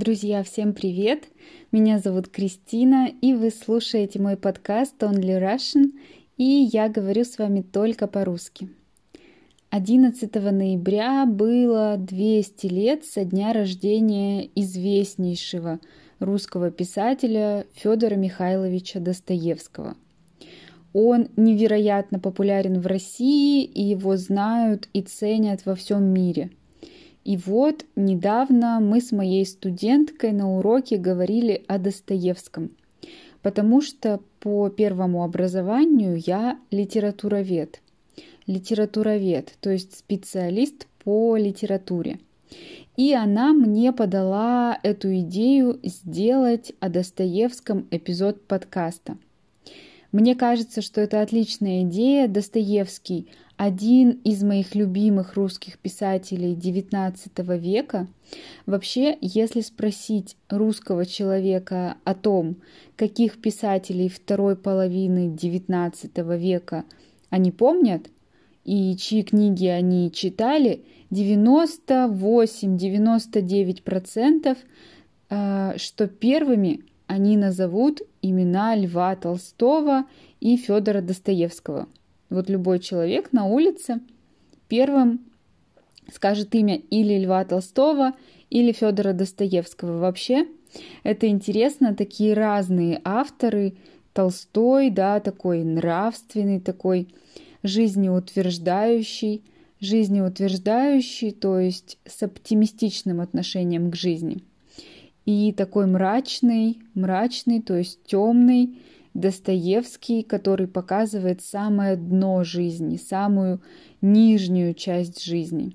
Друзья, всем привет! Меня зовут Кристина, и вы слушаете мой подкаст Only Russian, и я говорю с вами только по-русски. 11 ноября было 200 лет со дня рождения известнейшего русского писателя Федора Михайловича Достоевского. Он невероятно популярен в России, и его знают и ценят во всем мире – и вот недавно мы с моей студенткой на уроке говорили о Достоевском, потому что по первому образованию я литературовед. Литературовед, то есть специалист по литературе. И она мне подала эту идею сделать о Достоевском эпизод подкаста. Мне кажется, что это отличная идея. Достоевский один из моих любимых русских писателей XIX века. Вообще, если спросить русского человека о том, каких писателей второй половины XIX века они помнят и чьи книги они читали, 98-99% э, что первыми они назовут имена Льва Толстого и Федора Достоевского – вот любой человек на улице первым скажет имя или Льва Толстого, или Федора Достоевского. Вообще, это интересно, такие разные авторы. Толстой, да, такой нравственный, такой жизнеутверждающий, жизнеутверждающий, то есть с оптимистичным отношением к жизни. И такой мрачный, мрачный, то есть темный, Достоевский, который показывает самое дно жизни, самую нижнюю часть жизни.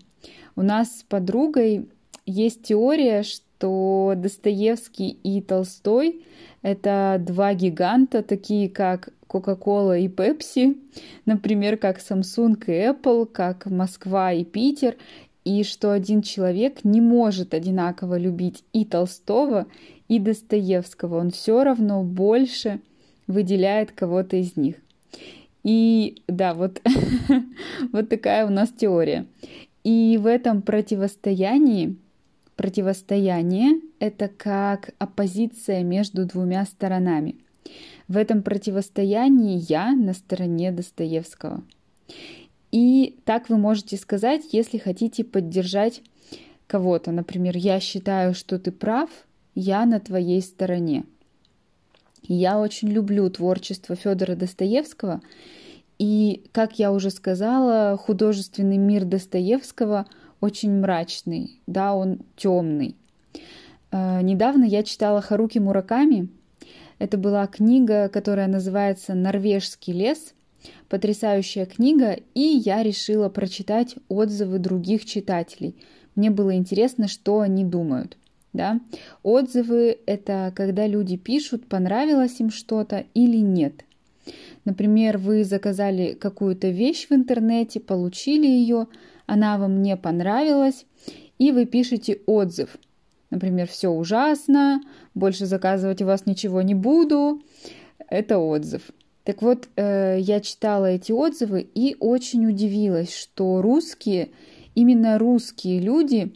У нас с подругой есть теория, что Достоевский и Толстой — это два гиганта, такие как Coca-Cola и Pepsi, например, как Samsung и Apple, как Москва и Питер, и что один человек не может одинаково любить и Толстого, и Достоевского. Он все равно больше — выделяет кого-то из них. И да, вот, вот такая у нас теория. И в этом противостоянии, противостояние — это как оппозиция между двумя сторонами. В этом противостоянии я на стороне Достоевского. И так вы можете сказать, если хотите поддержать кого-то. Например, я считаю, что ты прав, я на твоей стороне. Я очень люблю творчество Федора Достоевского. И, как я уже сказала, художественный мир Достоевского очень мрачный, да, он темный. Э, недавно я читала Харуки Мураками. Это была книга, которая называется «Норвежский лес». Потрясающая книга, и я решила прочитать отзывы других читателей. Мне было интересно, что они думают. Да? Отзывы — это когда люди пишут, понравилось им что-то или нет. Например, вы заказали какую-то вещь в интернете, получили ее, она вам не понравилась, и вы пишете отзыв. Например, все ужасно, больше заказывать у вас ничего не буду. Это отзыв. Так вот, э, я читала эти отзывы и очень удивилась, что русские, именно русские люди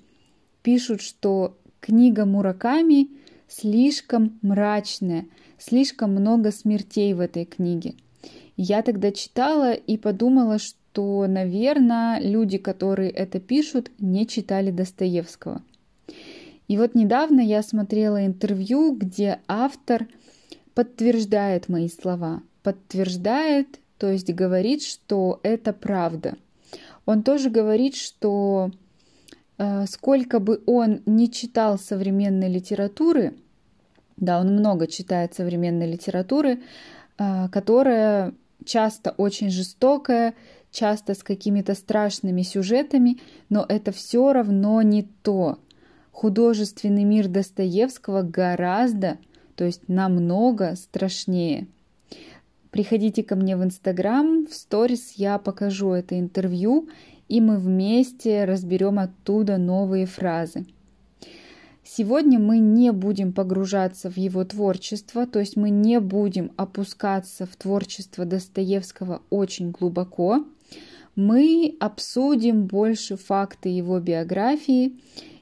пишут, что Книга Мураками слишком мрачная, слишком много смертей в этой книге. Я тогда читала и подумала, что, наверное, люди, которые это пишут, не читали Достоевского. И вот недавно я смотрела интервью, где автор подтверждает мои слова. Подтверждает, то есть говорит, что это правда. Он тоже говорит, что сколько бы он не читал современной литературы, да, он много читает современной литературы, э, которая часто очень жестокая, часто с какими-то страшными сюжетами, но это все равно не то. Художественный мир Достоевского гораздо, то есть намного страшнее. Приходите ко мне в Инстаграм, в сторис я покажу это интервью, и мы вместе разберем оттуда новые фразы. Сегодня мы не будем погружаться в его творчество, то есть мы не будем опускаться в творчество Достоевского очень глубоко. Мы обсудим больше факты его биографии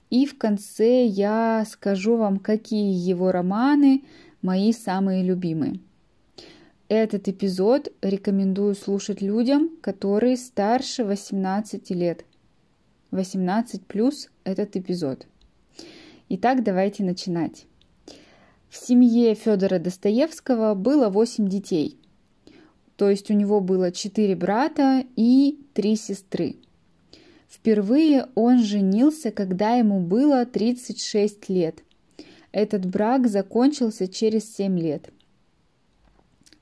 И в конце я скажу вам, какие его романы мои самые любимые. Этот эпизод рекомендую слушать людям, которые старше 18 лет. 18 плюс этот эпизод. Итак, давайте начинать. В семье Федора Достоевского было 8 детей. То есть у него было 4 брата и 3 сестры. Впервые он женился, когда ему было 36 лет. Этот брак закончился через 7 лет.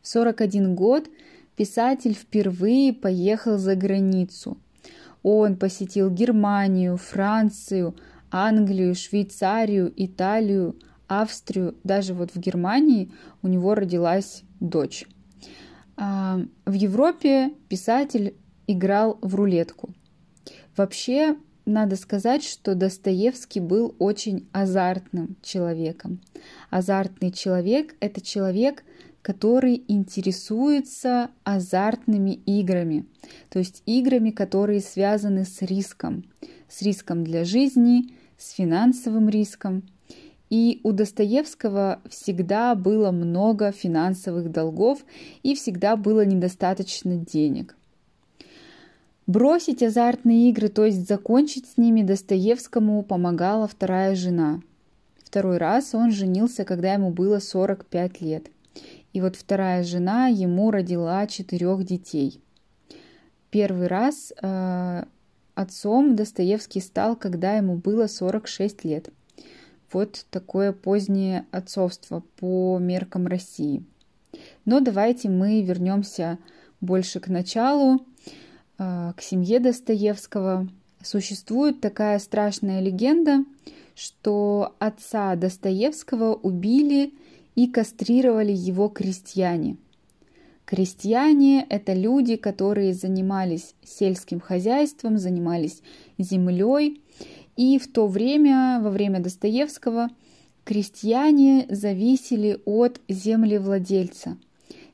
В 41 год писатель впервые поехал за границу. Он посетил Германию, Францию, Англию, Швейцарию, Италию, Австрию. Даже вот в Германии у него родилась дочь. А, в Европе писатель играл в рулетку. Вообще, надо сказать, что Достоевский был очень азартным человеком. Азартный человек – это человек, который интересуется азартными играми, то есть играми, которые связаны с риском, с риском для жизни, с финансовым риском. И у Достоевского всегда было много финансовых долгов и всегда было недостаточно денег. Бросить азартные игры, то есть закончить с ними, Достоевскому помогала вторая жена. Второй раз он женился, когда ему было 45 лет. И вот вторая жена ему родила четырех детей. Первый раз э, отцом Достоевский стал, когда ему было 46 лет. Вот такое позднее отцовство по меркам России. Но давайте мы вернемся больше к началу, э, к семье Достоевского. Существует такая страшная легенда, что отца Достоевского убили и кастрировали его крестьяне. Крестьяне – это люди, которые занимались сельским хозяйством, занимались землей. И в то время, во время Достоевского, крестьяне зависели от землевладельца.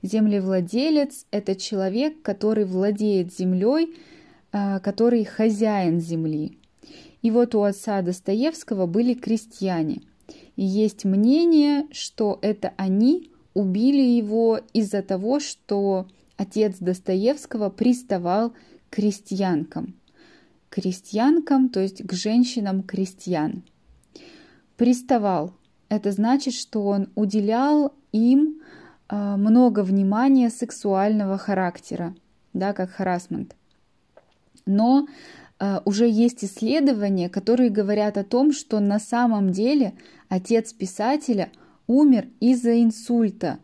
Землевладелец – это человек, который владеет землей, а, который хозяин земли. И вот у отца Достоевского были крестьяне – и есть мнение, что это они убили его из-за того, что отец Достоевского приставал к крестьянкам. Крестьянкам, то есть к женщинам крестьян. Приставал. Это значит, что он уделял им а, много внимания сексуального характера, да, как харасмент. Но уже есть исследования, которые говорят о том, что на самом деле отец писателя умер из-за инсульта.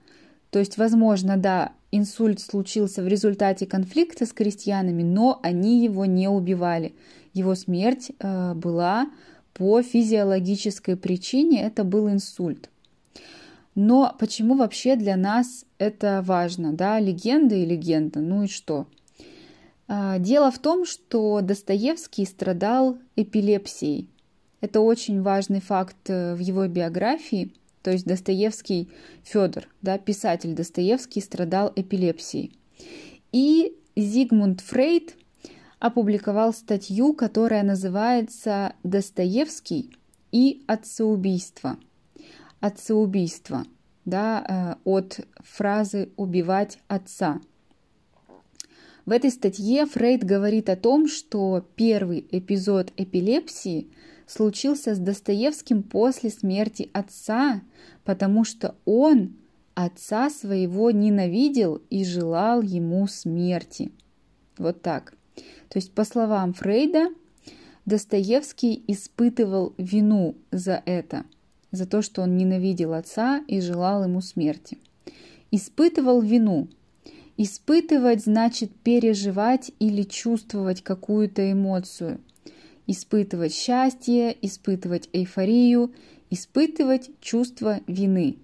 То есть, возможно, да, инсульт случился в результате конфликта с крестьянами, но они его не убивали. Его смерть э, была по физиологической причине, это был инсульт. Но почему вообще для нас это важно? Да, легенда и легенда, ну и что? А, дело в том, что Достоевский страдал эпилепсией. Это очень важный факт э, в его биографии. То есть Достоевский Федор, да, писатель Достоевский, страдал эпилепсией. И Зигмунд Фрейд опубликовал статью, которая называется «Достоевский и отцеубийство». Отцеубийство, да, э, от фразы «убивать отца». В этой статье Фрейд говорит о том, что первый эпизод эпилепсии случился с Достоевским после смерти отца, потому что он отца своего ненавидел и желал ему смерти. Вот так. То есть, по словам Фрейда, Достоевский испытывал вину за это, за то, что он ненавидел отца и желал ему смерти. Испытывал вину, Испытывать значит переживать или чувствовать какую-то эмоцию. Испытывать счастье, испытывать эйфорию, испытывать чувство вины.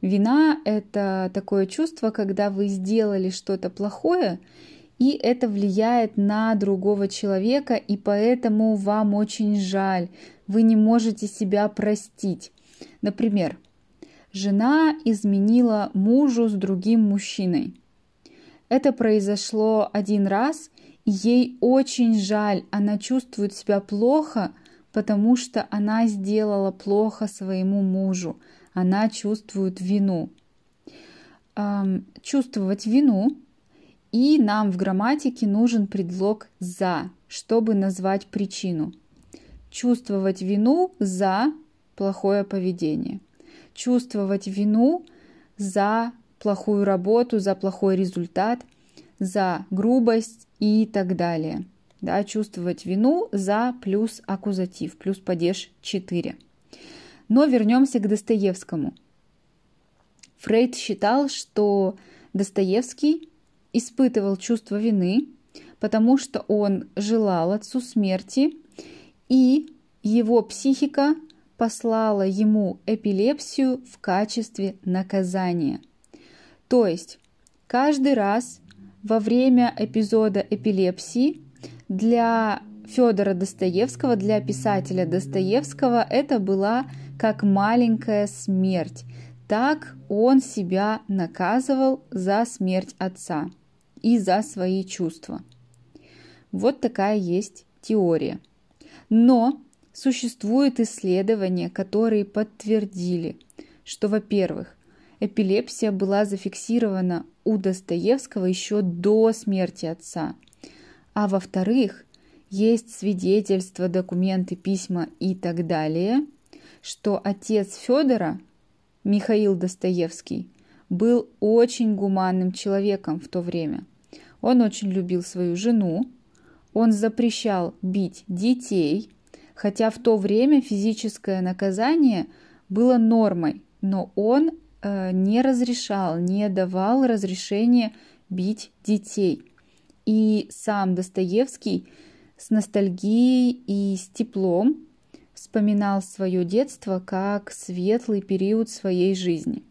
Вина – это такое чувство, когда вы сделали что-то плохое, и это влияет на другого человека, и поэтому вам очень жаль, вы не можете себя простить. Например, жена изменила мужу с другим мужчиной. Это произошло один раз, и ей очень жаль, она чувствует себя плохо, потому что она сделала плохо своему мужу. Она чувствует вину. Эм, чувствовать вину, и нам в грамматике нужен предлог «за», чтобы назвать причину. Чувствовать вину за плохое поведение. Чувствовать вину за плохую работу, за плохой результат, за грубость и так далее да, чувствовать вину за плюс аккузатив, плюс падеж 4. Но вернемся к Достоевскому. Фрейд считал, что Достоевский испытывал чувство вины, потому что он желал отцу смерти, и его психика послала ему эпилепсию в качестве наказания. То есть каждый раз во время эпизода эпилепсии для Федора Достоевского, для писателя Достоевского это была как маленькая смерть. Так он себя наказывал за смерть отца и за свои чувства. Вот такая есть теория. Но существуют исследования, которые подтвердили, что, во-первых, эпилепсия была зафиксирована у Достоевского еще до смерти отца – а во-вторых, есть свидетельства, документы, письма и так далее, что отец Федора, Михаил Достоевский, был очень гуманным человеком в то время. Он очень любил свою жену, он запрещал бить детей, хотя в то время физическое наказание было нормой, но он не разрешал, не давал разрешения бить детей – и сам Достоевский с ностальгией и с теплом вспоминал свое детство как светлый период своей жизни.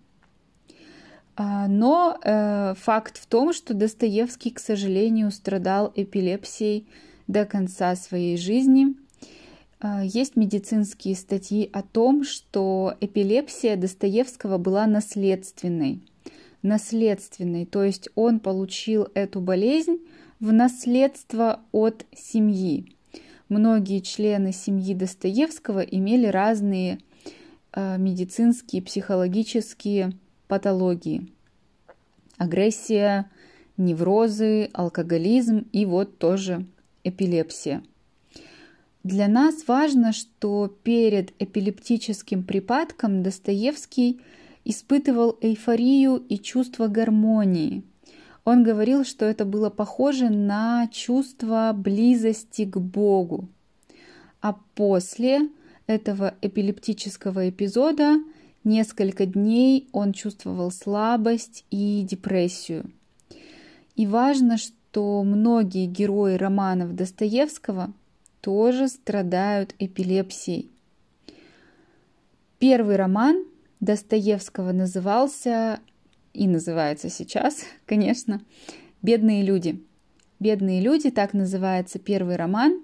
А, но э, факт в том, что Достоевский, к сожалению, страдал эпилепсией до конца своей жизни. Э, есть медицинские статьи о том, что эпилепсия Достоевского была наследственной. Наследственной, то есть он получил эту болезнь в наследство от семьи. Многие члены семьи Достоевского имели разные э, медицинские, психологические патологии. Агрессия, неврозы, алкоголизм и вот тоже эпилепсия. Для нас важно, что перед эпилептическим припадком Достоевский испытывал эйфорию и чувство гармонии – он говорил, что это было похоже на чувство близости к Богу. А после этого эпилептического эпизода несколько дней он чувствовал слабость и депрессию. И важно, что многие герои романов Достоевского тоже страдают эпилепсией. Первый роман Достоевского назывался и называется сейчас, конечно, «Бедные люди». «Бедные люди» так называется первый роман,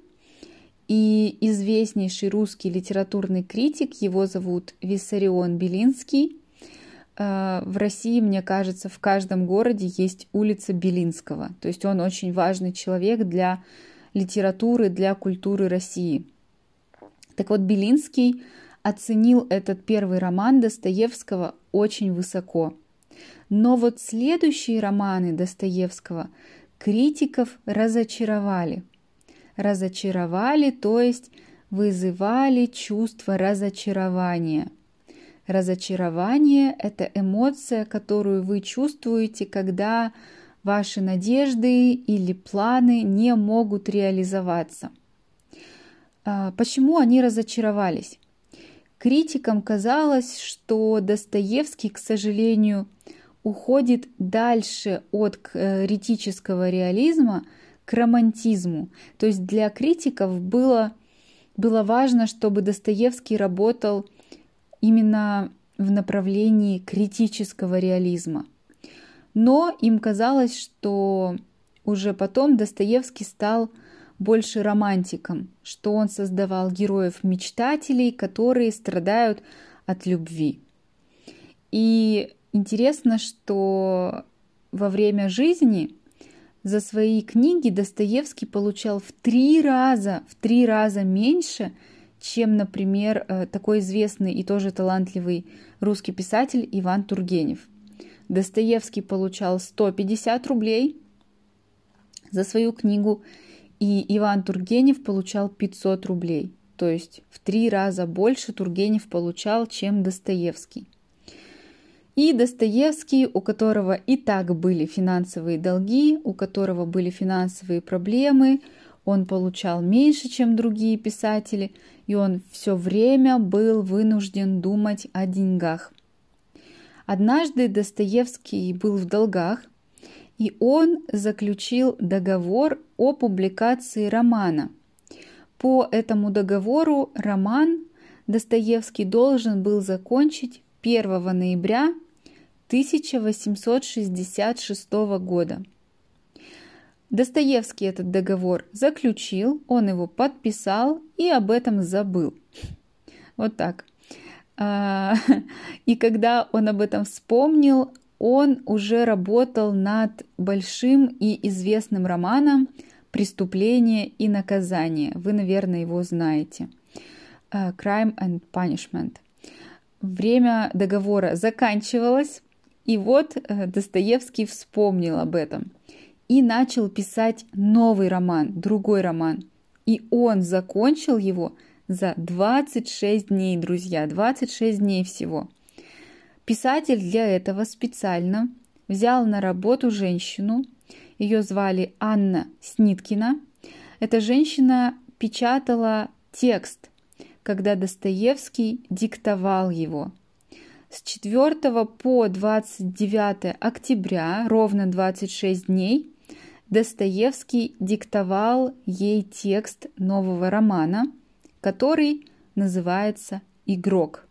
и известнейший русский литературный критик, его зовут Виссарион Белинский. Э, в России, мне кажется, в каждом городе есть улица Белинского, то есть он очень важный человек для литературы, для культуры России. Так вот, Белинский оценил этот первый роман Достоевского очень высоко – но вот следующие романы Достоевского критиков разочаровали. Разочаровали, то есть вызывали чувство разочарования. Разочарование – это эмоция, которую вы чувствуете, когда ваши надежды или планы не могут реализоваться. А, почему они разочаровались? Критикам казалось, что Достоевский, к сожалению, уходит дальше от критического реализма к романтизму. То есть для критиков было, было важно, чтобы Достоевский работал именно в направлении критического реализма. Но им казалось, что уже потом Достоевский стал больше романтиком, что он создавал героев-мечтателей, которые страдают от любви. И Интересно, что во время жизни за свои книги Достоевский получал в три раза, в три раза меньше, чем, например, э, такой известный и тоже талантливый русский писатель Иван Тургенев. Достоевский получал 150 рублей за свою книгу, и Иван Тургенев получал 500 рублей. То есть в три раза больше Тургенев получал, чем Достоевский. И Достоевский, у которого и так были финансовые долги, у которого были финансовые проблемы, он получал меньше, чем другие писатели, и он все время был вынужден думать о деньгах. Однажды Достоевский был в долгах, и он заключил договор о публикации романа. По этому договору роман Достоевский должен был закончить 1 ноября 1866 года. Достоевский этот договор заключил, он его подписал и об этом забыл. Вот так. А, и когда он об этом вспомнил, он уже работал над большим и известным романом «Преступление и наказание». Вы, наверное, его знаете. А, «Crime and Punishment». Время договора заканчивалось, и вот э, Достоевский вспомнил об этом и начал писать новый роман, другой роман. И он закончил его за 26 дней, друзья, 26 дней всего. Писатель для этого специально взял на работу женщину, ее звали Анна Сниткина. Эта женщина печатала текст, когда Достоевский диктовал его. С 4 по 29 октября, ровно 26 дней, Достоевский диктовал ей текст нового романа, который называется «Игрок».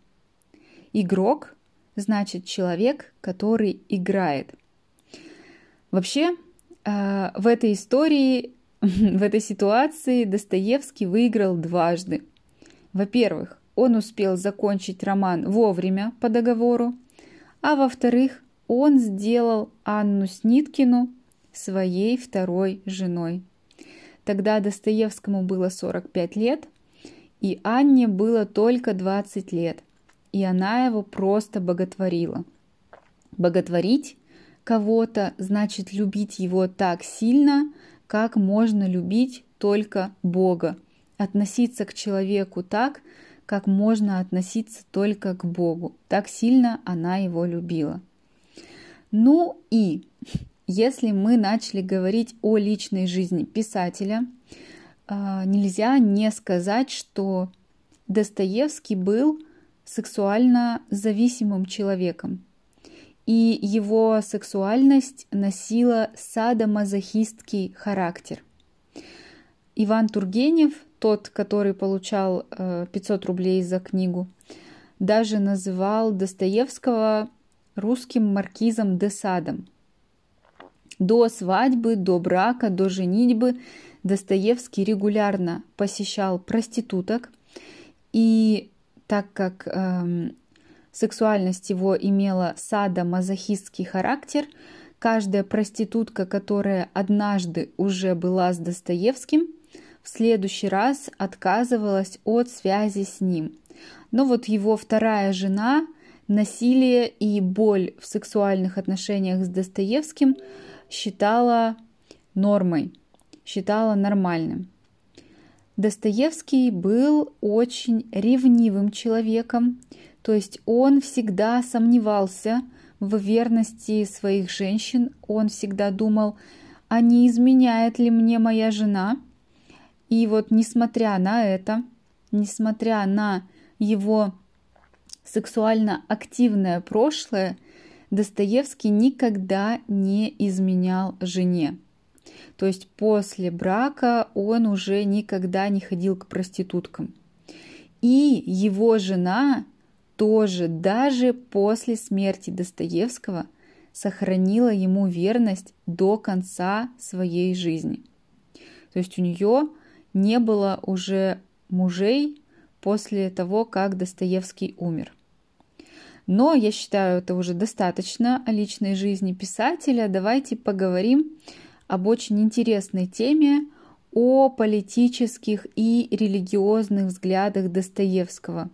Игрок значит человек, который играет. Вообще, э, в этой истории, в этой ситуации Достоевский выиграл дважды. Во-первых, он успел закончить роман вовремя по договору, а во-вторых, он сделал Анну Сниткину своей второй женой. Тогда Достоевскому было 45 лет, и Анне было только 20 лет, и она его просто боготворила. Боготворить кого-то значит любить его так сильно, как можно любить только Бога, относиться к человеку так, как можно относиться только к Богу. Так сильно она его любила. Ну и если мы начали говорить о личной жизни писателя, нельзя не сказать, что Достоевский был сексуально зависимым человеком. И его сексуальность носила садомазохистский характер. Иван Тургенев, тот, который получал 500 э, рублей за книгу, даже называл Достоевского русским маркизом де Садом – до свадьбы, до брака, до женитьбы Достоевский регулярно посещал проституток, и так как э, сексуальность его имела садомазохистский характер, каждая проститутка, которая однажды уже была с Достоевским, в следующий раз отказывалась от связи с ним. Но вот его вторая жена насилие и боль в сексуальных отношениях с Достоевским считала нормой, считала нормальным. Достоевский был очень ревнивым человеком, то есть он всегда сомневался в верности своих женщин, он всегда думал, а не изменяет ли мне моя жена? И вот несмотря на это, несмотря на его сексуально активное прошлое, Достоевский никогда не изменял жене. То есть после брака он уже никогда не ходил к проституткам. И его жена тоже даже после смерти Достоевского сохранила ему верность до конца своей жизни. То есть у нее не было уже мужей после того, как Достоевский умер. Но я считаю, это уже достаточно о личной жизни писателя. Давайте поговорим об очень интересной теме, о политических и религиозных взглядах Достоевского,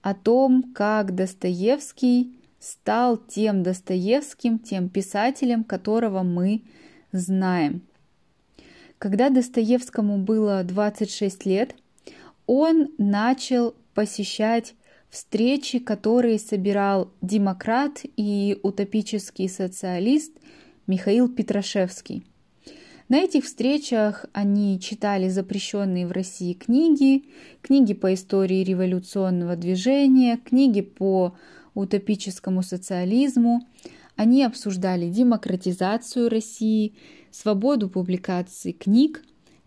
о том, как Достоевский стал тем Достоевским, тем писателем, которого мы знаем. Когда Достоевскому было 26 лет, он начал посещать встречи, которые собирал демократ и утопический социалист Михаил Петрашевский. На этих встречах они читали запрещенные в России книги, книги по истории революционного движения, книги по утопическому социализму. Они обсуждали демократизацию России, свободу публикации книг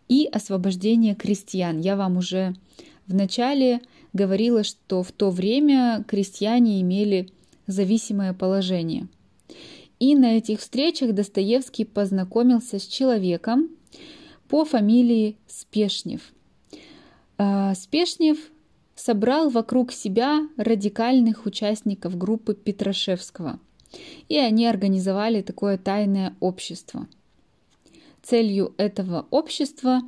и освобождение крестьян. Я вам уже в начале говорила, что в то время крестьяне имели зависимое положение. И на этих встречах Достоевский познакомился с человеком по фамилии Спешнев. А, Спешнев собрал вокруг себя радикальных участников группы Петрашевского, и они организовали такое тайное общество. Целью этого общества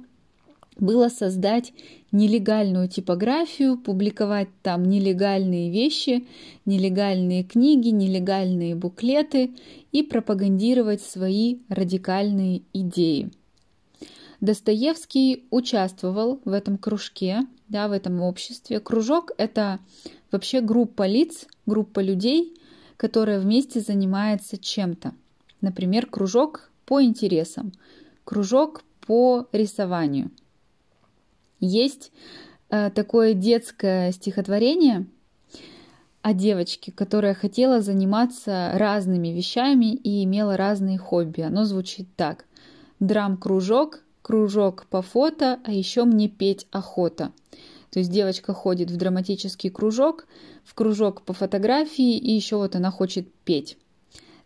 было создать нелегальную типографию, публиковать там нелегальные вещи, нелегальные книги, нелегальные буклеты и пропагандировать свои радикальные идеи. Достоевский участвовал в этом кружке, да, в этом обществе. Кружок – это вообще группа лиц, группа людей, которая вместе занимается чем-то. Например, кружок по интересам, кружок по рисованию – есть э, такое детское стихотворение о девочке, которая хотела заниматься разными вещами и имела разные хобби. Оно звучит так. Драм-кружок, кружок по фото, а еще мне петь охота. То есть девочка ходит в драматический кружок, в кружок по фотографии, и еще вот она хочет петь.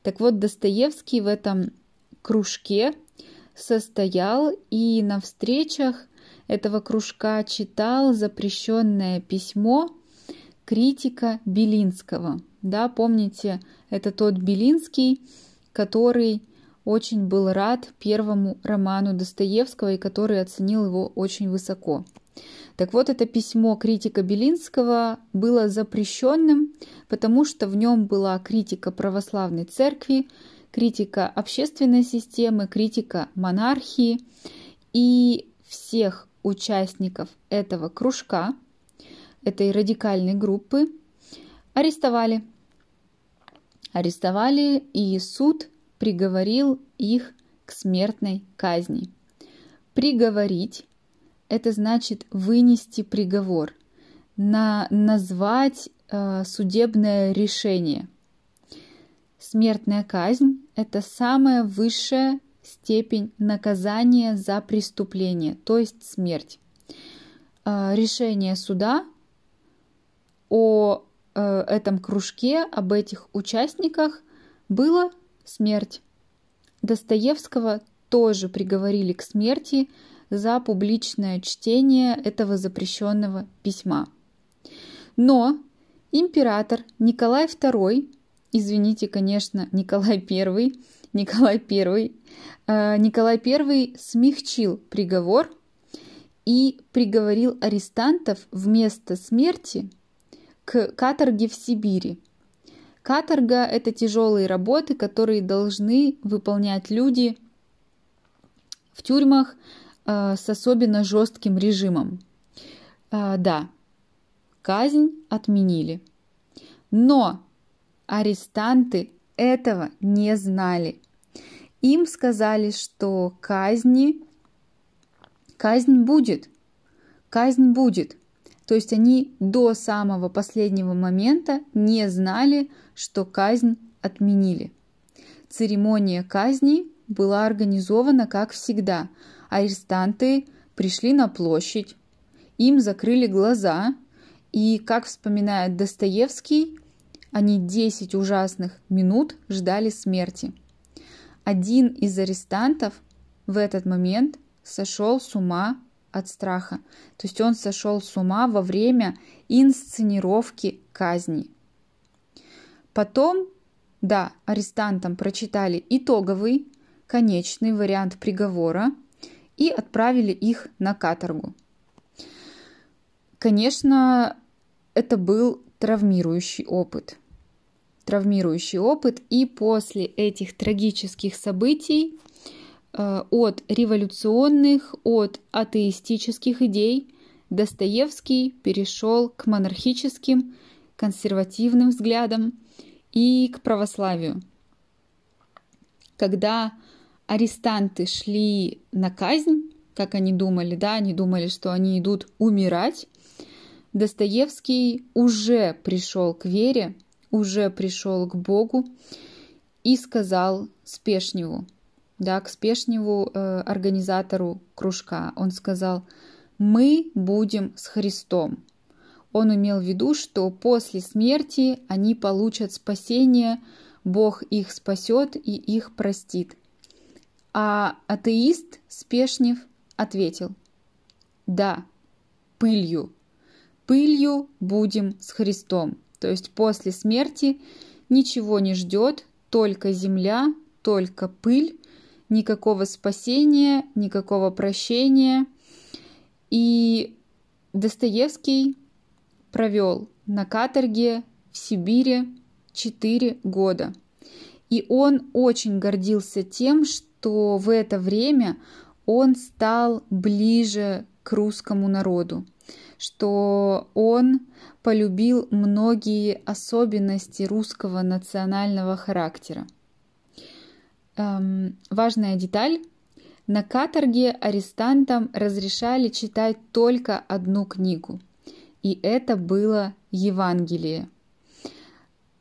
Так вот, Достоевский в этом кружке состоял и на встречах этого кружка читал запрещенное письмо критика Белинского. Да, помните, это тот Белинский, который очень был рад первому роману Достоевского и который оценил его очень высоко. Так вот, это письмо критика Белинского было запрещенным, потому что в нем была критика православной церкви, критика общественной системы, критика монархии, и всех участников этого кружка, этой радикальной группы, арестовали. Арестовали, и суд приговорил их к смертной казни. Приговорить – это значит вынести приговор, на, назвать э, судебное решение. Смертная казнь – это самое высшее степень наказания за преступление, то есть смерть. А, решение суда о э, этом кружке, об этих участниках было смерть. Достоевского тоже приговорили к смерти за публичное чтение этого запрещенного письма. Но император Николай II, извините, конечно, Николай I, Николай I, Николай I смягчил приговор и приговорил арестантов вместо смерти к каторге в Сибири. Каторга – это тяжелые работы, которые должны выполнять люди в тюрьмах э, с особенно жестким режимом. Э, да, казнь отменили. Но арестанты этого не знали. Им сказали, что казни, казнь будет, казнь будет. То есть они до самого последнего момента не знали, что казнь отменили. Церемония казни была организована как всегда. Арестанты пришли на площадь, им закрыли глаза, и, как вспоминает Достоевский, они 10 ужасных минут ждали смерти – один из арестантов в этот момент сошел с ума от страха. То есть он сошел с ума во время инсценировки казни. Потом, да, арестантам прочитали итоговый, конечный вариант приговора, и отправили их на каторгу. Конечно, это был травмирующий опыт. Травмирующий опыт, и после этих трагических событий э, от революционных, от атеистических идей Достоевский перешел к монархическим, консервативным взглядам и к православию. Когда арестанты шли на казнь, как они думали, да, они думали, что они идут умирать, Достоевский уже пришел к вере, уже пришел к Богу и сказал Спешневу, да, к Спешневу, э, организатору кружка, он сказал, мы будем с Христом. Он имел в виду, что после смерти они получат спасение, Бог их спасет и их простит. А атеист Спешнев ответил, да, пылью, пылью будем с Христом. То есть после смерти ничего не ждет, только земля, только пыль, никакого спасения, никакого прощения. И Достоевский провел на каторге в Сибири 4 года. И он очень гордился тем, что в это время он стал ближе к русскому народу что он полюбил многие особенности русского национального характера. Эм, важная деталь. На каторге арестантам разрешали читать только одну книгу, и это было Евангелие.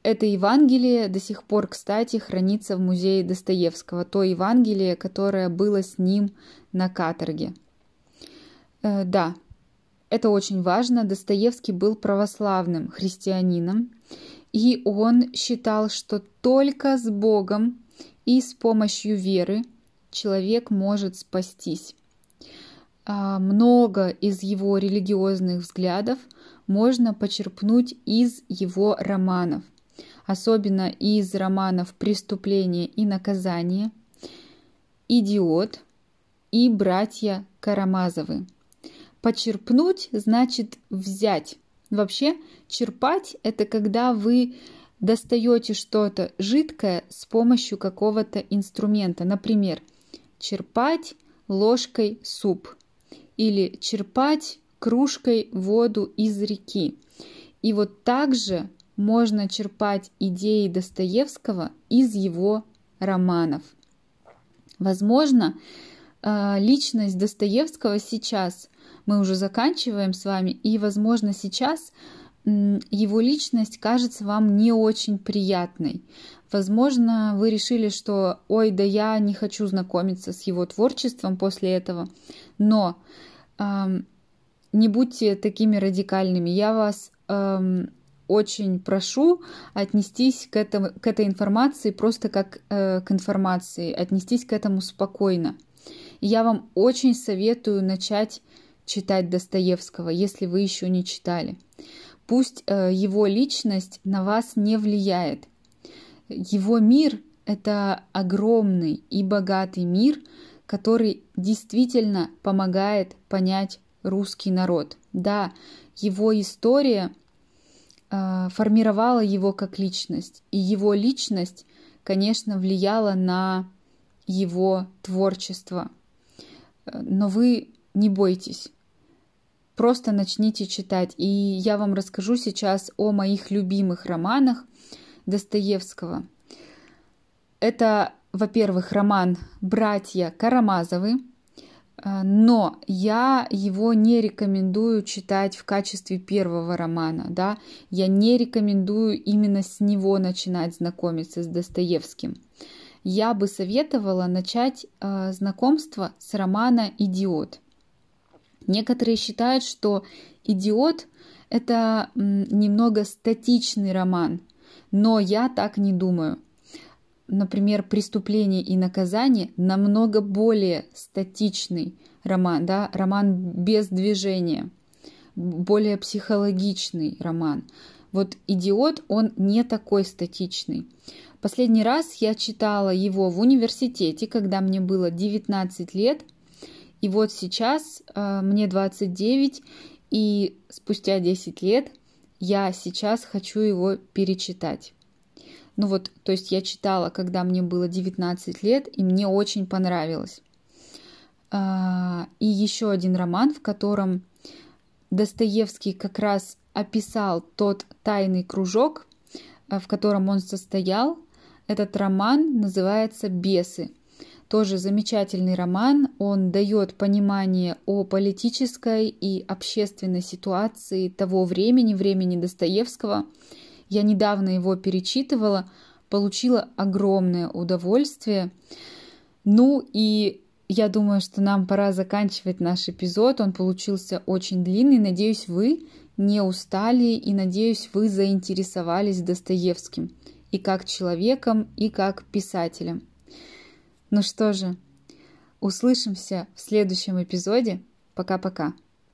Это Евангелие до сих пор, кстати, хранится в музее Достоевского, то Евангелие, которое было с ним на каторге. Э, да, это очень важно. Достоевский был православным христианином, и он считал, что только с Богом и с помощью веры человек может спастись. А, много из его религиозных взглядов можно почерпнуть из его романов, особенно из романов «Преступление и наказание», «Идиот» и «Братья Карамазовы». Почерпнуть значит взять. Вообще, черпать – это когда вы достаете что-то жидкое с помощью какого-то инструмента. Например, черпать ложкой суп или черпать кружкой воду из реки. И вот также можно черпать идеи Достоевского из его романов. Возможно, личность Достоевского сейчас мы уже заканчиваем с вами, и, возможно, сейчас его личность кажется вам не очень приятной. Возможно, вы решили, что «Ой, да я не хочу знакомиться с его творчеством после этого», но эм, не будьте такими радикальными. Я вас эм, очень прошу отнестись к, этому, к этой информации просто как э, к информации, отнестись к этому спокойно. Я вам очень советую начать читать Достоевского, если вы еще не читали. Пусть э, его личность на вас не влияет. Его мир — это огромный и богатый мир, который действительно помогает понять русский народ. Да, его история э, формировала его как личность, и его личность, конечно, влияла на его творчество. Но вы не бойтесь, Просто начните читать. И я вам расскажу сейчас о моих любимых романах Достоевского. Это, во-первых, роман «Братья Карамазовы», э, но я его не рекомендую читать в качестве первого романа, да, я не рекомендую именно с него начинать знакомиться с Достоевским. Я бы советовала начать э, знакомство с романа «Идиот». Некоторые считают, что «Идиот» — это немного статичный роман, но я так не думаю. Например, «Преступление и наказание» намного более статичный роман, да, роман без движения, более психологичный роман. Вот «Идиот», он не такой статичный. Последний раз я читала его в университете, когда мне было 19 лет – И вот сейчас э, мне 29, и спустя 10 лет я сейчас хочу его перечитать. Ну вот, то есть я читала, когда мне было 19 лет, и мне очень понравилось. А, и еще один роман, в котором Достоевский как раз описал тот тайный кружок, э, в котором он состоял. Этот роман называется «Бесы». Тоже замечательный роман. Он дает понимание о политической и общественной ситуации того времени, времени Достоевского. Я недавно его перечитывала, получила огромное удовольствие. Ну и я думаю, что нам пора заканчивать наш эпизод. Он получился очень длинный. Надеюсь, вы не устали и надеюсь, вы заинтересовались Достоевским и как человеком, и как писателем. Ну что же, услышимся в следующем эпизоде. Пока-пока.